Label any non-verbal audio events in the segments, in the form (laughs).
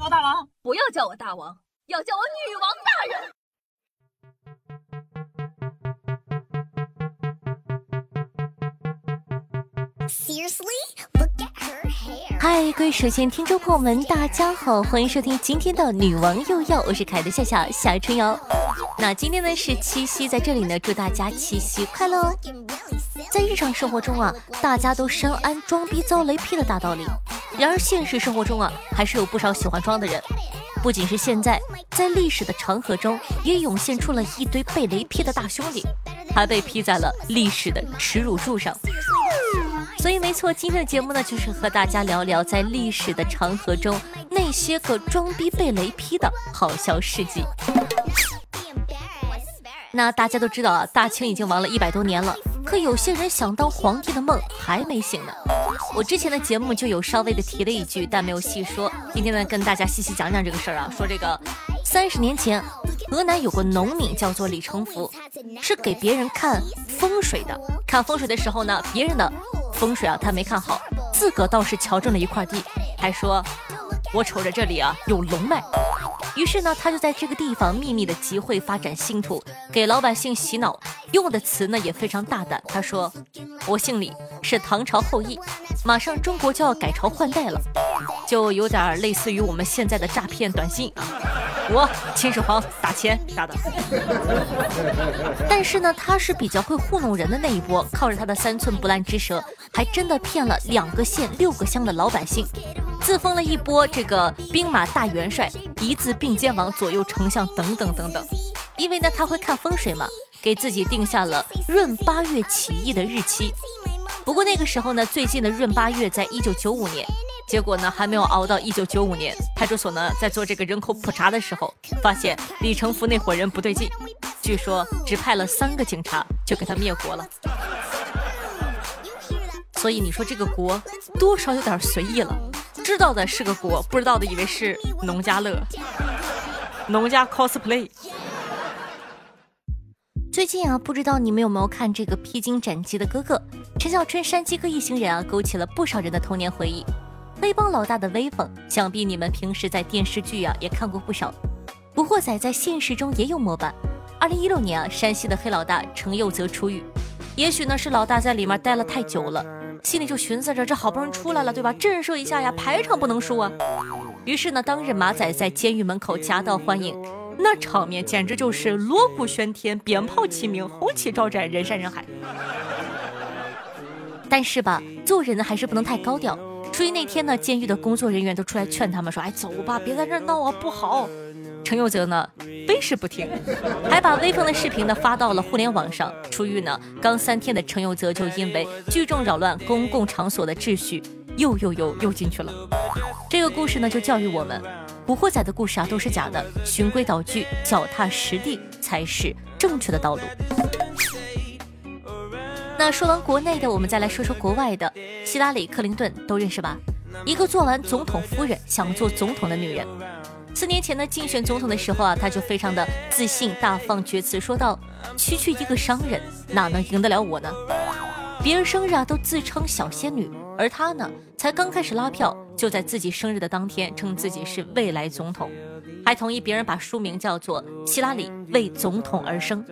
我大王，不要叫我大王，要叫我女王大人。嗨，各位首先听众朋友们，大家好，欢迎收听今天的《女王又要》，我是凯的夏夏夏春瑶。那今天呢是七夕，在这里呢祝大家七夕快乐哦。在日常生活中啊，大家都深谙装逼遭雷劈的大道理，然而现实生活中啊，还是有不少喜欢装的人。不仅是现在，在历史的长河中，也涌现出了一堆被雷劈的大兄弟，还被劈在了历史的耻辱柱上。所以没错，今天的节目呢，就是和大家聊聊在历史的长河中那些个装逼被雷劈的好笑事迹。那大家都知道啊，大清已经亡了一百多年了，可有些人想当皇帝的梦还没醒呢。我之前的节目就有稍微的提了一句，但没有细说。今天呢，跟大家细细讲讲这个事儿啊，说这个三十年前，河南有个农民叫做李成福，是给别人看风水的。看风水的时候呢，别人的风水啊他没看好，自个倒是瞧中了一块地，还说，我瞅着这里啊有龙脉。于是呢，他就在这个地方秘密的集会发展信徒，给老百姓洗脑，用的词呢也非常大胆。他说：“我姓李，是唐朝后裔，马上中国就要改朝换代了，就有点类似于我们现在的诈骗短信啊。我秦始皇打钱啥的。但是呢，他是比较会糊弄人的那一波，靠着他的三寸不烂之舌，还真的骗了两个县六个乡的老百姓。”自封了一波这个兵马大元帅，一字并肩王，左右丞相等等等等。因为呢，他会看风水嘛，给自己定下了闰八月起义的日期。不过那个时候呢，最近的闰八月在一九九五年，结果呢还没有熬到一九九五年，派出所呢在做这个人口普查的时候，发现李成福那伙人不对劲，据说只派了三个警察就给他灭国了。所以你说这个国多少有点随意了。知道的是个国，不知道的以为是农家乐，农家 cosplay。最近啊，不知道你们有没有看这个披荆斩棘的哥哥？陈小春、山鸡哥一行人啊，勾起了不少人的童年回忆。黑帮老大的威风，想必你们平时在电视剧啊也看过不少。古惑仔在现实中也有模板。二零一六年啊，山西的黑老大程又泽出狱，也许呢是老大在里面待了太久了。心里就寻思着，这好不容易出来了，对吧？震慑一下呀，排场不能输啊！于是呢，当日马仔在监狱门口夹道欢迎，那场面简直就是锣鼓喧天，鞭炮齐鸣，红旗招展，人山人海。但是吧，做人呢还是不能太高调。所以那天呢，监狱的工作人员都出来劝他们说：“哎，走吧，别在这闹啊，不好。”陈佑泽呢，是不听，还把威风的视频呢发到了互联网上。出狱呢刚三天的程又泽，就因为聚众扰乱公共场所的秩序，又又又又进去了。这个故事呢，就教育我们，古惑仔的故事啊都是假的，循规蹈矩，脚踏实地才是正确的道路。那说完国内的，我们再来说说国外的。希拉里·克林顿都认识吧？一个做完总统夫人想做总统的女人。四年前呢，竞选总统的时候啊，他就非常的自信、大放厥词，说道：“区区一个商人，哪能赢得了我呢？别人生日啊都自称小仙女，而他呢，才刚开始拉票，就在自己生日的当天称自己是未来总统，还同意别人把书名叫做《希拉里为总统而生》。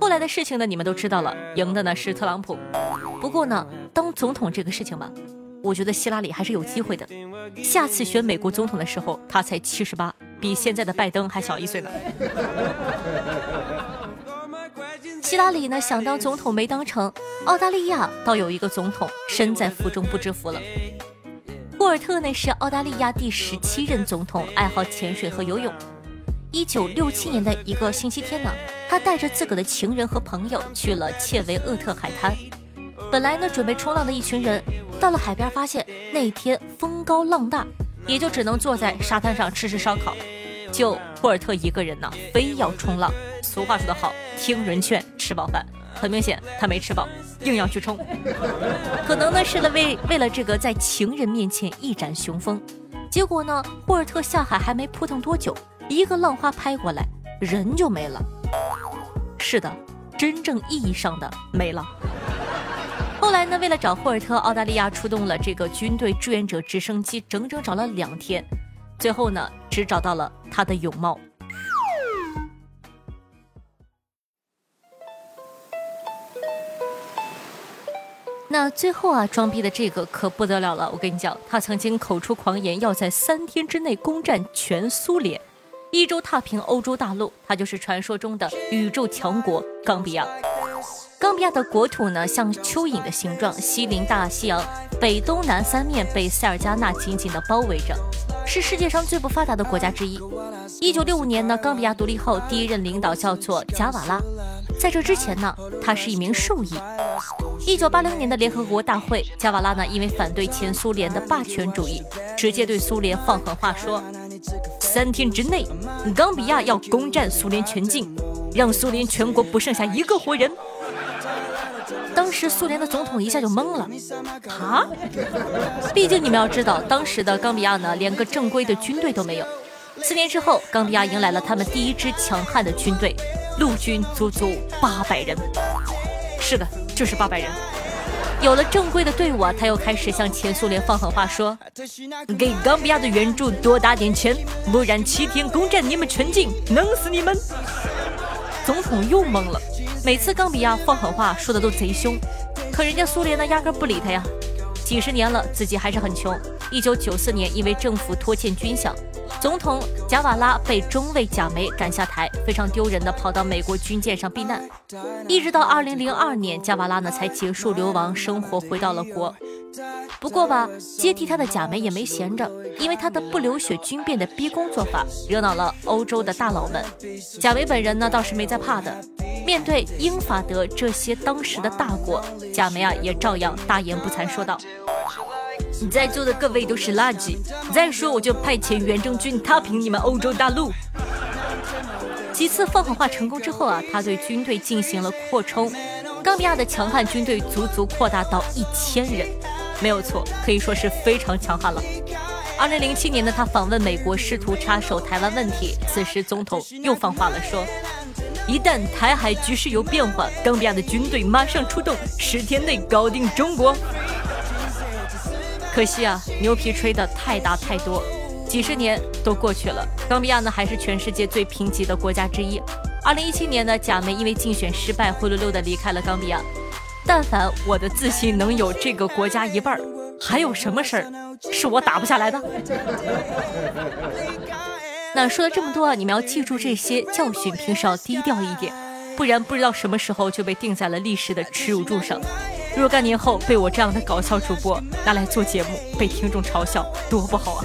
后来的事情呢，你们都知道了，赢的呢是特朗普。不过呢，当总统这个事情吧。”我觉得希拉里还是有机会的。下次选美国总统的时候，他才七十八，比现在的拜登还小一岁呢。希拉里呢想当总统没当成，澳大利亚倒有一个总统身在福中不知福了。霍尔特呢是澳大利亚第十七任总统，爱好潜水和游泳。一九六七年的一个星期天呢，他带着自个的情人和朋友去了切维厄特海滩。本来呢准备冲浪的一群人。到了海边，发现那天风高浪大，也就只能坐在沙滩上吃吃烧烤。就霍尔特一个人呢，非要冲浪。俗话说得好，听人劝，吃饱饭。很明显，他没吃饱，硬要去冲。可能呢是了为为了这个在情人面前一展雄风。结果呢，霍尔特下海还没扑腾多久，一个浪花拍过来，人就没了。是的，真正意义上的没了。后来呢？为了找霍尔特，澳大利亚出动了这个军队志愿者直升机，整整找了两天。最后呢，只找到了他的泳帽。那最后啊，装逼的这个可不得了了！我跟你讲，他曾经口出狂言，要在三天之内攻占全苏联，一周踏平欧洲大陆。他就是传说中的宇宙强国冈比亚。冈比亚的国土呢，像蚯蚓的形状，西临大西洋，北、东南三面被塞尔加纳紧紧地包围着，是世界上最不发达的国家之一。一九六五年呢，冈比亚独立后，第一任领导叫做贾瓦拉。在这之前呢，他是一名兽医。一九八零年的联合国大会，加瓦拉呢因为反对前苏联的霸权主义，直接对苏联放狠话说：三天之内，冈比亚要攻占苏联全境，让苏联全国不剩下一个活人。当时苏联的总统一下就懵了，啊？毕竟你们要知道，当时的冈比亚呢连个正规的军队都没有。四年之后，冈比亚迎来了他们第一支强悍的军队，陆军足足八百人。是的。就是八百人，有了正规的队伍啊，他又开始向前苏联放狠话，说给冈比亚的援助多打点钱，不然七天攻占你们全境，弄死你们！总统又懵了，每次冈比亚放狠话说的都贼凶，可人家苏联呢压根不理他呀。几十年了，自己还是很穷。一九九四年，因为政府拖欠军饷。总统贾瓦拉被中尉贾梅赶下台，非常丢人的跑到美国军舰上避难，一直到二零零二年，贾瓦拉呢才结束流亡生活，回到了国。不过吧，接替他的贾梅也没闲着，因为他的不流血军变的逼宫做法，惹恼了欧洲的大佬们。贾梅本人呢倒是没在怕的，面对英法德这些当时的大国，贾梅啊也照样大言不惭说道。在座的各位都是垃圾。再说，我就派遣远征军踏平你们欧洲大陆。几次放狠话成功之后啊，他对军队进行了扩充，冈比亚的强悍军队足足扩大到一千人，没有错，可以说是非常强悍了。二零零七年呢，他访问美国，试图插手台湾问题。此时总统又放话了，说一旦台海局势有变化，冈比亚的军队马上出动，十天内搞定中国。可惜啊，牛皮吹得太大太多，几十年都过去了，冈比亚呢还是全世界最贫瘠的国家之一。二零一七年呢，贾梅因为竞选失败，灰溜溜的离开了冈比亚。但凡我的自信能有这个国家一半儿，还有什么事儿是我打不下来的？(laughs) 那说了这么多，你们要记住这些教训，平时要低调一点，不然不知道什么时候就被钉在了历史的耻辱柱上。若干年后被我这样的搞笑主播拿来做节目，被听众嘲笑，多不好啊！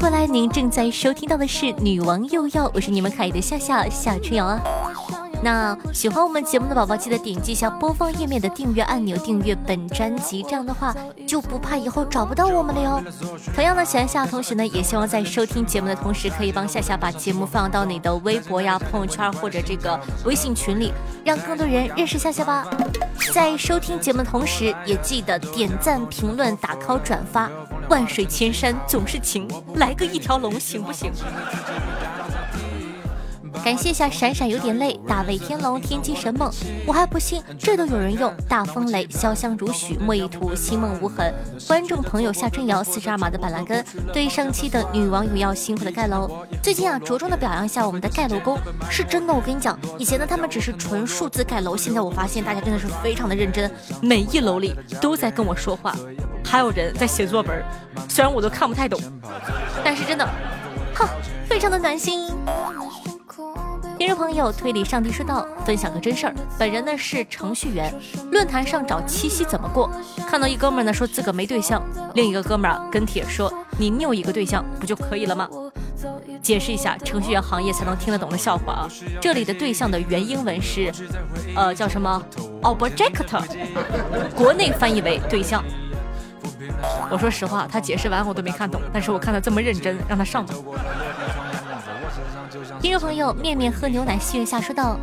回来，您正在收听到的是《女王又要》，我是你们可爱的夏夏夏春瑶啊。那喜欢我们节目的宝宝，记得点击一下播放页面的订阅按钮，订阅本专辑，这样的话就不怕以后找不到我们了哟。同样呢，喜欢夏夏同学呢，也希望在收听节目的同时，可以帮夏夏把节目放到你的微博呀、朋友圈或者这个微信群里，让更多人认识夏夏吧。在收听节目的同时，也记得点赞、评论、打 call、转发。万水千山总是情，来个一条龙行不行？感谢一下闪闪有点累，大卫天龙天机神梦，我还不信这都有人用。大风雷潇湘如许，莫一图心梦无痕。观众朋友夏春瑶四十二码的板蓝根，对上期的女王有要辛苦的盖楼，最近啊着重的表扬一下我们的盖楼工，是真的。我跟你讲，以前呢他们只是纯数字盖楼，现在我发现大家真的是非常的认真，每一楼里都在跟我说话，还有人在写作文，虽然我都看不太懂，但是真的，哼，非常的暖心。听众朋友，推理上帝说道：“分享个真事儿，本人呢是程序员，论坛上找七夕怎么过？看到一哥们儿呢说自个没对象，另一个哥们儿跟帖说你拗一个对象不就可以了吗？解释一下，程序员行业才能听得懂的笑话啊！这里的对象的原英文是，呃，叫什么？object，国内翻译为对象。我说实话，他解释完我都没看懂，但是我看他这么认真，让他上吧。”听众朋友，面面喝牛奶，戏月下说道：“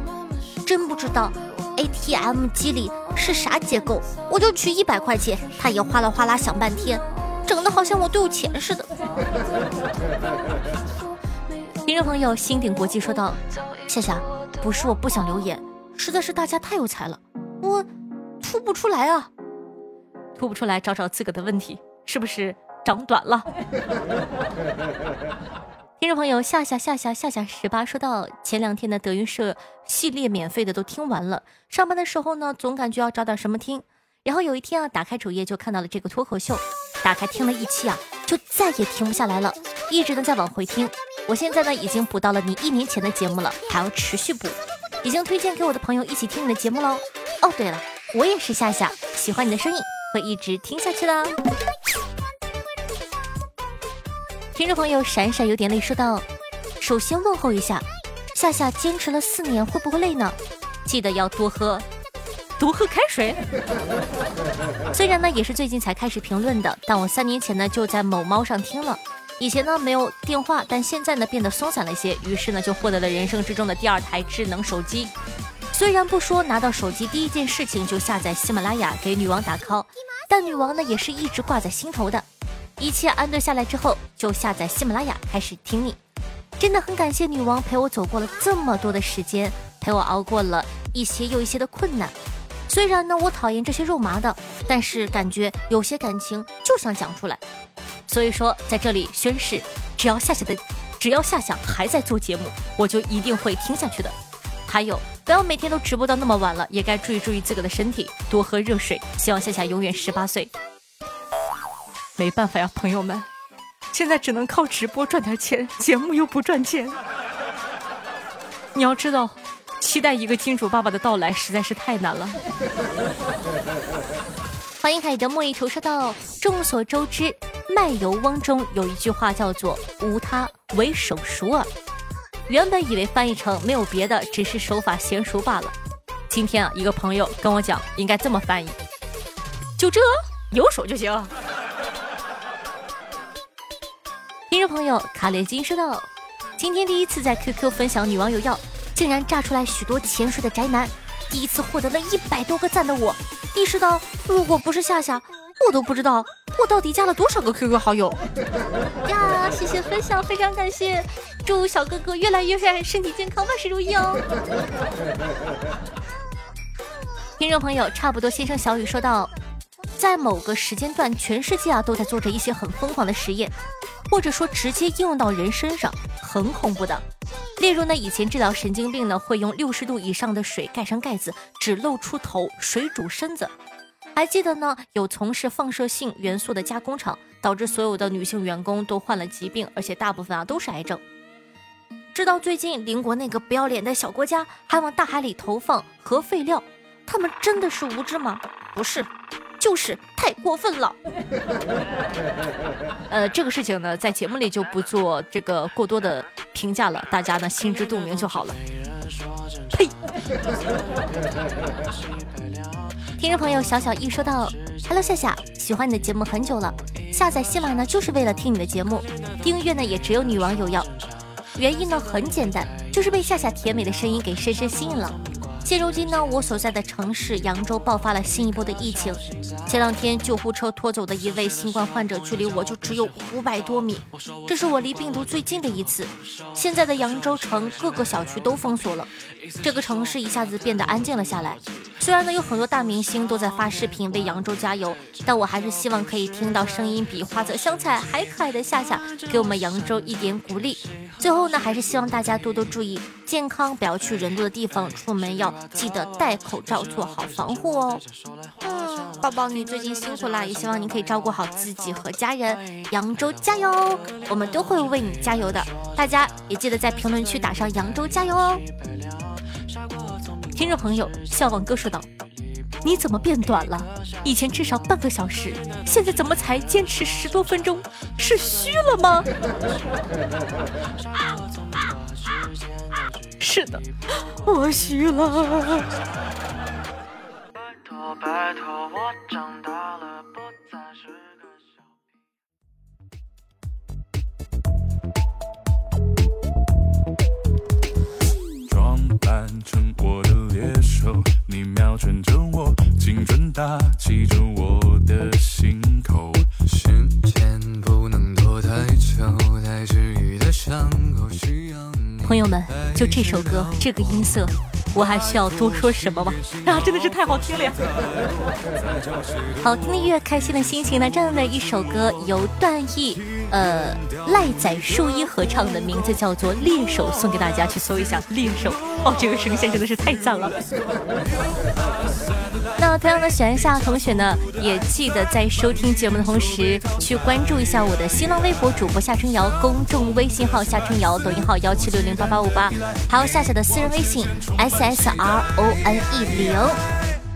真不知道 ATM 机里是啥结构，我就取一百块钱，他也哗啦哗啦想半天，整的好像我都有钱似的。”听众朋友，星鼎国际说道：“夏夏，不是我不想留言，实在是大家太有才了，我吐不出来啊，吐不出来，找找自个的问题，是不是长短了？”听众朋友，夏夏夏夏夏夏十八说到，前两天的德云社系列免费的都听完了，上班的时候呢，总感觉要找点什么听，然后有一天啊，打开主页就看到了这个脱口秀，打开听了一期啊，就再也停不下来了，一直都在往回听。我现在呢，已经补到了你一年前的节目了，还要持续补，已经推荐给我的朋友一起听你的节目喽。哦，对了，我也是夏夏，喜欢你的声音，会一直听下去的。听众朋友，闪闪有点累，说道：“首先问候一下，夏夏坚持了四年，会不会累呢？记得要多喝，多喝开水。(laughs) 虽然呢也是最近才开始评论的，但我三年前呢就在某猫上听了。以前呢没有电话，但现在呢变得松散了些，于是呢就获得了人生之中的第二台智能手机。虽然不说拿到手机第一件事情就下载喜马拉雅给女王打 call，但女王呢也是一直挂在心头的。”一切安顿下来之后，就下载喜马拉雅开始听你。真的很感谢女王陪我走过了这么多的时间，陪我熬过了一些又一些的困难。虽然呢我讨厌这些肉麻的，但是感觉有些感情就想讲出来。所以说在这里宣誓，只要夏夏的，只要夏夏还在做节目，我就一定会听下去的。还有，不要每天都直播到那么晚了，也该注意注意自个的身体，多喝热水。希望夏夏永远十八岁。没办法呀，朋友们，现在只能靠直播赚点钱，节目又不赚钱。你要知道，期待一个金主爸爸的到来实在是太难了。欢迎海德莫一头说道：众所周知，卖油翁中有一句话叫做“无他，唯手熟耳”。原本以为翻译成没有别的，只是手法娴熟罢了。今天啊，一个朋友跟我讲，应该这么翻译：就这，有手就行。听众朋友，卡列金说道：“今天第一次在 QQ 分享女网友要，竟然炸出来许多潜水的宅男。第一次获得了一百多个赞的我，意识到如果不是夏夏，我都不知道我到底加了多少个 QQ 好友。呀，谢谢分享，非常感谢，祝小哥哥越来越帅，身体健康，万事如意哦。听众朋友，差不多先生小雨说道：在某个时间段，全世界啊都在做着一些很疯狂的实验。或者说直接应用到人身上，很恐怖的。例如呢，以前治疗神经病呢，会用六十度以上的水盖上盖子，只露出头，水煮身子。还记得呢，有从事放射性元素的加工厂，导致所有的女性员工都患了疾病，而且大部分啊都是癌症。知道最近邻国那个不要脸的小国家还往大海里投放核废料，他们真的是无知吗？不是。就是太过分了，(laughs) 呃，这个事情呢，在节目里就不做这个过多的评价了，大家呢心知肚明就好了。呸！听众朋友小小一说到：“Hello，夏夏，喜欢你的节目很久了，下载喜马呢就是为了听你的节目，订阅呢也只有女网友要，原因呢很简单，就是被夏夏甜美的声音给深深吸引了。”现如今呢，我所在的城市扬州爆发了新一波的疫情。前两天救护车拖走的一位新冠患者，距离我就只有五百多米，这是我离病毒最近的一次。现在的扬州城各个小区都封锁了，这个城市一下子变得安静了下来。虽然呢有很多大明星都在发视频为扬州加油，但我还是希望可以听到声音比花泽香菜还可爱的夏夏给我们扬州一点鼓励。最后呢，还是希望大家多多注意健康，不要去人多的地方，出门要。记得戴口罩，做好防护哦。嗯，宝宝，你最近辛苦啦，也希望你可以照顾好自己和家人。扬州加油，我们都会为你加油的。大家也记得在评论区打上“扬州加油”哦。听众朋友，笑忘哥说道：“你怎么变短了？以前至少半个小时，现在怎么才坚持十多分钟？是虚了吗？” (laughs) 是的，我虚了。成我的猎手，你瞄准着我，精准打击着我的心口。时间不能拖太久，太治愈的伤口需要。朋友们，就这首歌，这个音色。我还需要多说什么吗？(laughs) 啊，真的是太好听了呀！(laughs) 好听的音乐，开心的心情呢。这样的一首歌由段奕、呃赖仔、树一合唱的，名字叫做《猎手》，送给大家去搜一下《猎手》。哦，这个声线真的是太赞了。(laughs) 那同样的，喜欢夏同学呢，也记得在收听节目的同时，去关注一下我的新浪微博主播夏春瑶，公众微信号夏春瑶，抖音号幺七六零八八五八，还有夏夏的私人微信 s s r o n e 零，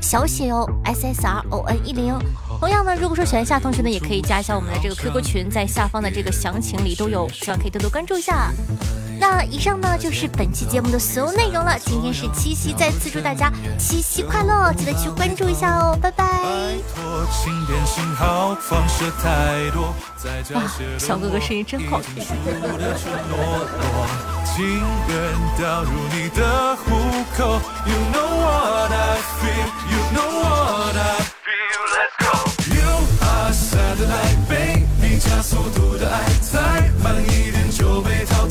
小写哦 s s r o n e 零。同样呢，如果说喜欢夏同学呢，也可以加一下我们的这个 QQ 群，在下方的这个详情里都有，希望可以多多关注一下。那以上呢就是本期节目的所有内容了。今天是七夕，再次祝大家七夕快乐，记得去关注一下哦，拜拜。啊，小哥哥声音真好听。肆无忌惮的依赖你，我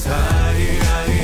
之